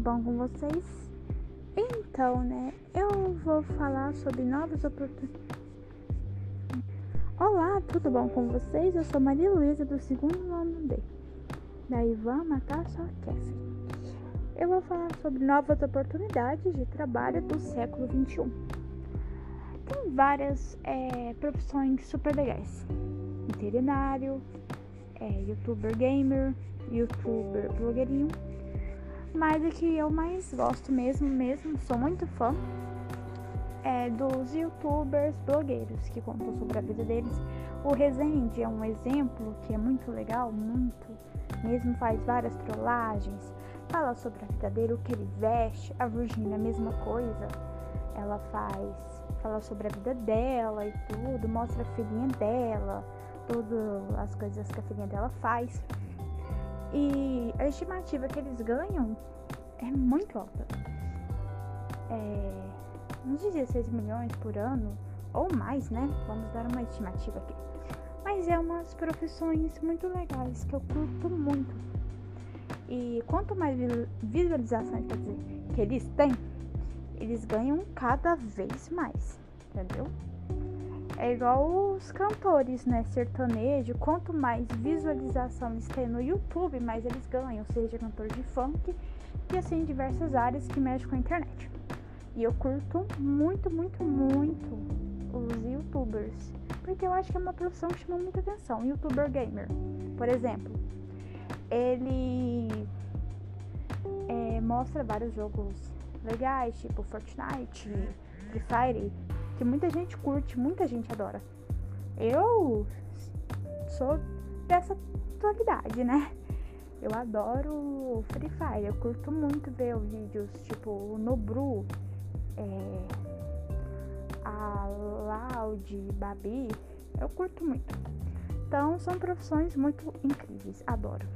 vocês? Então, né, eu vou falar sobre novas oportunidades. Olá, tudo bom com vocês? Eu sou Maria Luísa do segundo ano D, da Ivan Macaça Kessler. Eu vou falar sobre novas oportunidades de trabalho do século XXI. Tem várias é, profissões super legais: veterinário, é, youtuber gamer, youtuber blogueirinho mas o que eu mais gosto mesmo, mesmo, sou muito fã, é dos youtubers blogueiros que contam sobre a vida deles. O Rezende é um exemplo que é muito legal, muito, mesmo faz várias trollagens, fala sobre a vida dele, o que ele veste, a Virginia a mesma coisa, ela faz, fala sobre a vida dela e tudo, mostra a filhinha dela, todas as coisas que a filhinha dela faz. E a estimativa que eles ganham é muito alta. É, uns 16 milhões por ano, ou mais, né? Vamos dar uma estimativa aqui. Mas é umas profissões muito legais que eu curto muito. E quanto mais visualizações, quer dizer, que eles têm, eles ganham cada vez mais, entendeu? É igual os cantores, né? Sertanejo. Quanto mais visualização eles têm no YouTube, mais eles ganham. Seja cantor de funk e assim diversas áreas que mexem com a internet. E eu curto muito, muito, muito os youtubers. Porque eu acho que é uma profissão que chama muita atenção. Youtuber gamer, por exemplo. Ele é, mostra vários jogos legais, tipo Fortnite, Free Fire que muita gente curte, muita gente adora. Eu sou dessa atualidade, né? Eu adoro Free Fire, eu curto muito ver vídeos tipo o Nobru, é, a Loud, Babi, eu curto muito. Então são profissões muito incríveis, adoro.